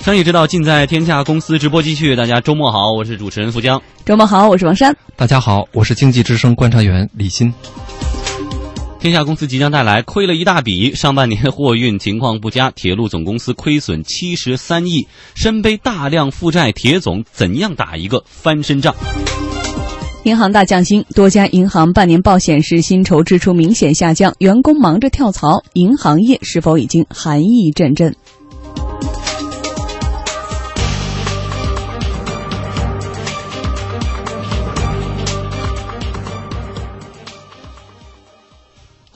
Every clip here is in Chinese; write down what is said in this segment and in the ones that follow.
商业之道尽在天下公司直播继续。大家周末好，我是主持人付江。周末好，我是王珊。大家好，我是经济之声观察员李欣。天下公司即将带来亏了一大笔，上半年货运情况不佳，铁路总公司亏损七十三亿，身背大量负债，铁总怎样打一个翻身仗？银行大降薪，多家银行半年报显示薪酬支出明显下降，员工忙着跳槽，银行业是否已经寒意阵阵？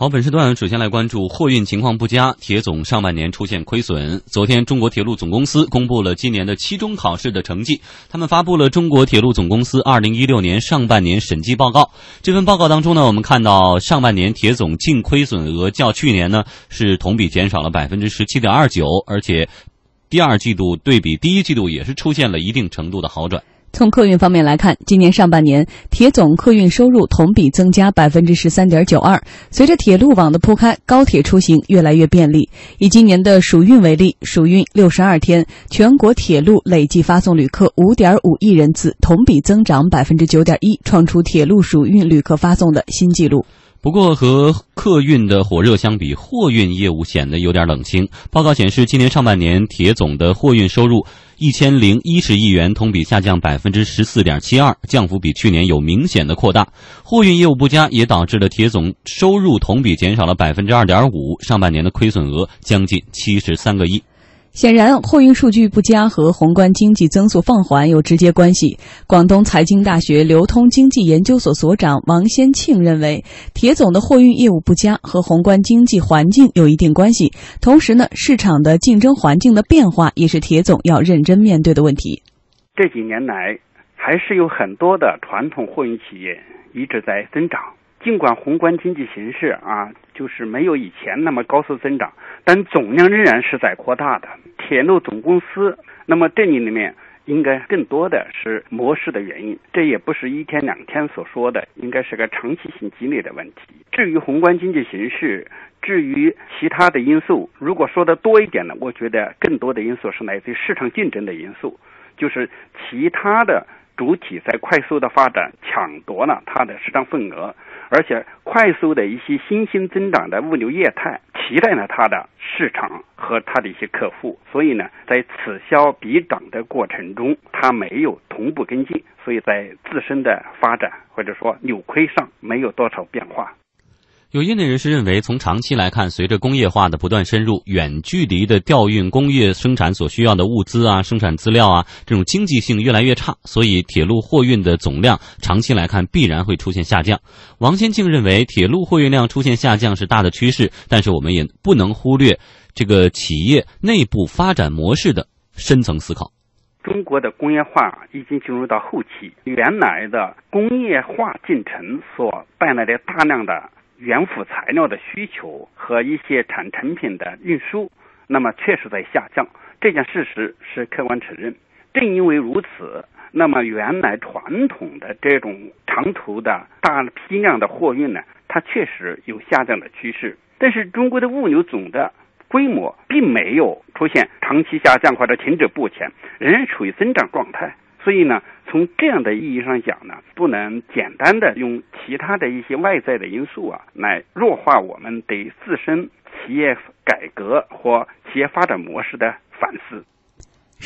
好，本时段首先来关注货运情况不佳，铁总上半年出现亏损。昨天，中国铁路总公司公布了今年的期中考试的成绩，他们发布了中国铁路总公司二零一六年上半年审计报告。这份报告当中呢，我们看到上半年铁总净亏损额较去年呢是同比减少了百分之十七点二九，而且第二季度对比第一季度也是出现了一定程度的好转。从客运方面来看，今年上半年铁总客运收入同比增加百分之十三点九二。随着铁路网的铺开，高铁出行越来越便利。以今年的暑运为例，暑运六十二天，全国铁路累计发送旅客五点五亿人次，同比增长百分之九点一，创出铁路暑运旅客发送的新纪录。不过，和客运的火热相比，货运业务显得有点冷清。报告显示，今年上半年铁总的货运收入一千零一十亿元，同比下降百分之十四点七二，降幅比去年有明显的扩大。货运业务不佳，也导致了铁总收入同比减少了百分之二点五，上半年的亏损额将近七十三个亿。显然，货运数据不佳和宏观经济增速放缓有直接关系。广东财经大学流通经济研究所所长王先庆认为，铁总的货运业务不佳和宏观经济环境有一定关系。同时呢，市场的竞争环境的变化也是铁总要认真面对的问题。这几年来，还是有很多的传统货运企业一直在增长。尽管宏观经济形势啊，就是没有以前那么高速增长，但总量仍然是在扩大的。铁路总公司，那么这里里面应该更多的是模式的原因，这也不是一天两天所说的，应该是个长期性积累的问题。至于宏观经济形势，至于其他的因素，如果说的多一点呢，我觉得更多的因素是来自于市场竞争的因素，就是其他的主体在快速的发展，抢夺了它的市场份额。而且，快速的一些新兴增长的物流业态，期待了它的市场和它的一些客户，所以呢，在此消彼长的过程中，它没有同步跟进，所以在自身的发展或者说扭亏上没有多少变化。有业内人士认为，从长期来看，随着工业化的不断深入，远距离的调运工业生产所需要的物资啊、生产资料啊，这种经济性越来越差，所以铁路货运的总量长期来看必然会出现下降。王先庆认为，铁路货运量出现下降是大的趋势，但是我们也不能忽略这个企业内部发展模式的深层思考。中国的工业化已经进入到后期，原来的工业化进程所带来的大量的。原辅材料的需求和一些产成品的运输，那么确实在下降，这件事实是客观承认。正因为如此，那么原来传统的这种长途的大批量的货运呢，它确实有下降的趋势。但是中国的物流总的规模并没有出现长期下降或者停止不前，仍然处于增长状态。所以呢，从这样的意义上讲呢，不能简单的用其他的一些外在的因素啊，来弱化我们对自身企业改革或企业发展模式的反思。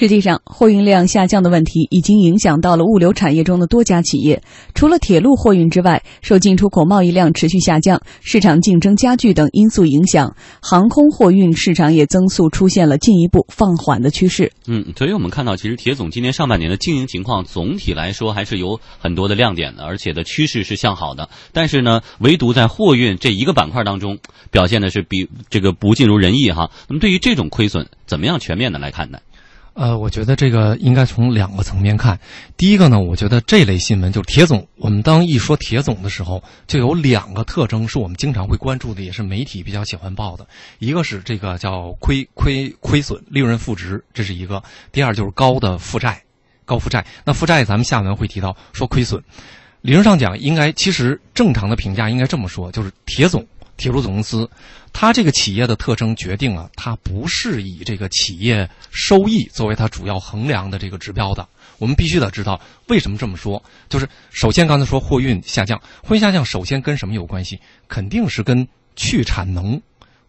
实际上，货运量下降的问题已经影响到了物流产业中的多家企业。除了铁路货运之外，受进出口贸易量持续下降、市场竞争加剧等因素影响，航空货运市场也增速出现了进一步放缓的趋势。嗯，所以我们看到，其实铁总今年上半年的经营情况总体来说还是有很多的亮点的，而且的趋势是向好的。但是呢，唯独在货运这一个板块当中，表现的是比这个不尽如人意哈。那么，对于这种亏损，怎么样全面的来看待？呃，我觉得这个应该从两个层面看。第一个呢，我觉得这类新闻就是铁总。我们当一说铁总的时候，就有两个特征是我们经常会关注的，也是媒体比较喜欢报的。一个是这个叫亏亏亏损、利润负值，这是一个；第二就是高的负债，高负债。那负债咱们下文会提到说亏损。理论上讲，应该其实正常的评价应该这么说，就是铁总铁路总公司，它这个企业的特征决定了它不是以这个企业收益作为它主要衡量的这个指标的。我们必须得知道为什么这么说，就是首先刚才说货运下降，货运下降首先跟什么有关系？肯定是跟去产能、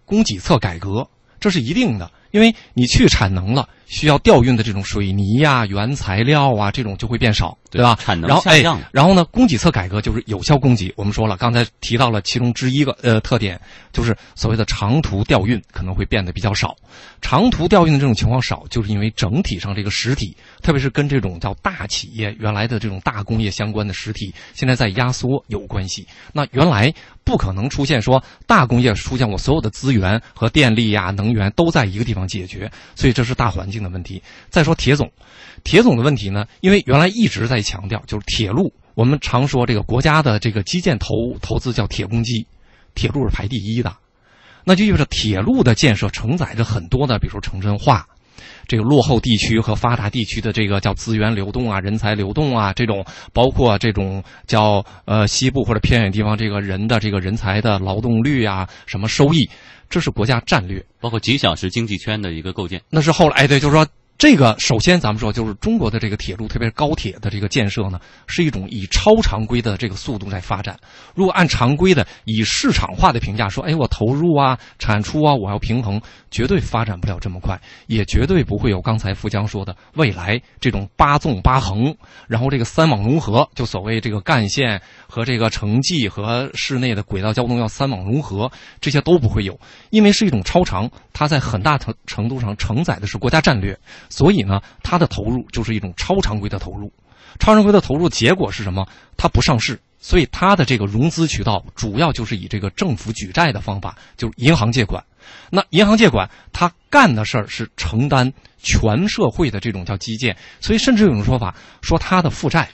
供给侧改革，这是一定的。因为你去产能了，需要调运的这种水泥呀、原材料啊，这种就会变少，对吧？产能下降，然后呢，供给侧改革就是有效供给。我们说了，刚才提到了其中之一个呃特点，就是所谓的长途调运可能会变得比较少。长途调运的这种情况少，就是因为整体上这个实体，特别是跟这种叫大企业原来的这种大工业相关的实体，现在在压缩有关系。那原来不可能出现说大工业出现我所有的资源和电力呀、能源都在一个地方解决，所以这是大环境的问题。再说铁总，铁总的问题呢，因为原来一直在强调就是铁路，我们常说这个国家的这个基建投投资叫铁公鸡，铁路是排第一的，那就意味着铁路的建设承载着很多的，比如说城镇化。这个落后地区和发达地区的这个叫资源流动啊、人才流动啊，这种包括这种叫呃西部或者偏远地方这个人的这个人才的劳动率啊、什么收益，这是国家战略。包括几小时经济圈的一个构建。那是后来，哎，对，就是说这个，首先咱们说，就是中国的这个铁路，特别是高铁的这个建设呢，是一种以超常规的这个速度在发展。如果按常规的以市场化的评价说，哎，我投入啊、产出啊，我要平衡，绝对发展不了这么快，也绝对不会有刚才富江说的未来这种八纵八横，然后这个三网融合，就所谓这个干线和这个城际和市内的轨道交通要三网融合，这些都不会有，因为是一种超长，它在很大程程度上承载的是国家战略。所以呢，它的投入就是一种超常规的投入。超常规的投入结果是什么？它不上市，所以它的这个融资渠道主要就是以这个政府举债的方法，就是银行借款。那银行借款，它干的事儿是承担全社会的这种叫基建，所以甚至有种说法说它的负债、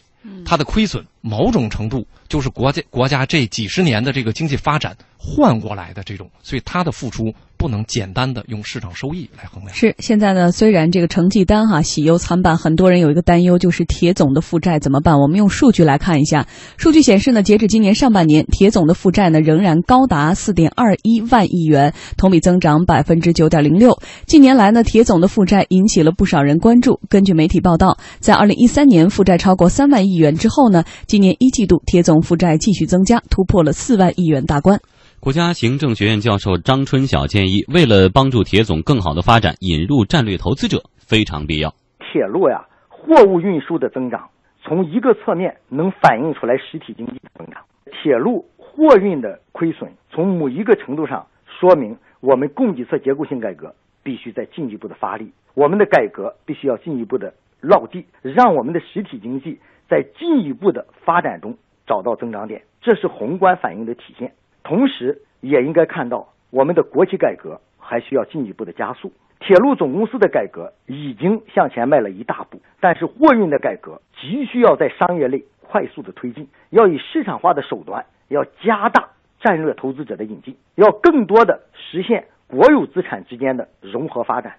它的亏损，某种程度就是国家国家这几十年的这个经济发展换过来的这种，所以它的付出不能简单的用市场收益来衡量。是现在呢，虽然这个成绩单哈喜忧参半，很多人有一个担忧，就是铁总的负债怎么办？我们用数据来看一下，数据显示呢，截至今年上半年，铁总的负债呢仍然高达四点二一万亿元，同比增长百分之九点零六。近年来呢，铁总的负债引起了不少人关注。根据媒体报道，在二零一三年负债超过三万亿元之后呢，今年一季度铁总负债继续增加，突破了四万亿元大关。国家行政学院教授张春晓建议，为了帮助铁总更好的发展，引入战略投资者非常必要。铁路呀，货物运输的增长，从一个侧面能反映出来实体经济的增长。铁路货运的亏损，从某一个程度上说明我们供给侧结构性改革必须再进一步的发力，我们的改革必须要进一步的落地，让我们的实体经济在进一步的发展中找到增长点，这是宏观反应的体现。同时，也应该看到我们的国企改革还需要进一步的加速。铁路总公司的改革已经向前迈了一大步，但是货运的改革急需要在商业类快速的推进，要以市场化的手段，要加大战略投资者的引进，要更多的实现国有资产之间的融合发展。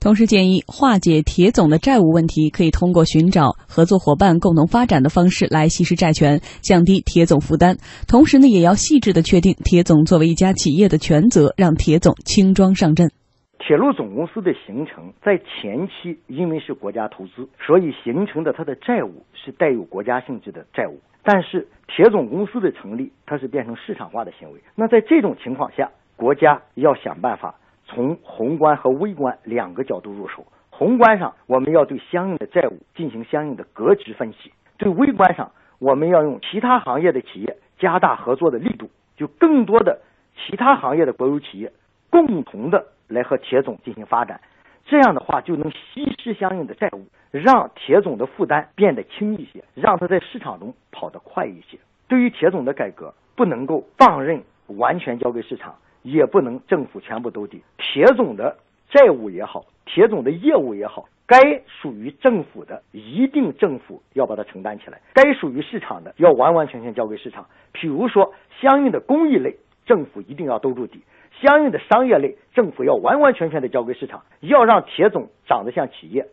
同时建议化解铁总的债务问题，可以通过寻找合作伙伴、共同发展的方式来稀释债权，降低铁总负担。同时呢，也要细致的确定铁总作为一家企业的权责，让铁总轻装上阵。铁路总公司的形成，在前期因为是国家投资，所以形成的它的债务是带有国家性质的债务。但是铁总公司的成立，它是变成市场化的行为。那在这种情况下，国家要想办法。从宏观和微观两个角度入手。宏观上，我们要对相应的债务进行相应的格局分析；对微观上，我们要用其他行业的企业加大合作的力度，就更多的其他行业的国有企业共同的来和铁总进行发展。这样的话，就能稀释相应的债务，让铁总的负担变得轻一些，让他在市场中跑得快一些。对于铁总的改革，不能够放任完全交给市场。也不能政府全部兜底，铁总的债务也好，铁总的业务也好，该属于政府的，一定政府要把它承担起来；该属于市场的，要完完全全交给市场。譬如说，相应的公益类，政府一定要兜住底；相应的商业类，政府要完完全全的交给市场。要让铁总长得像企业，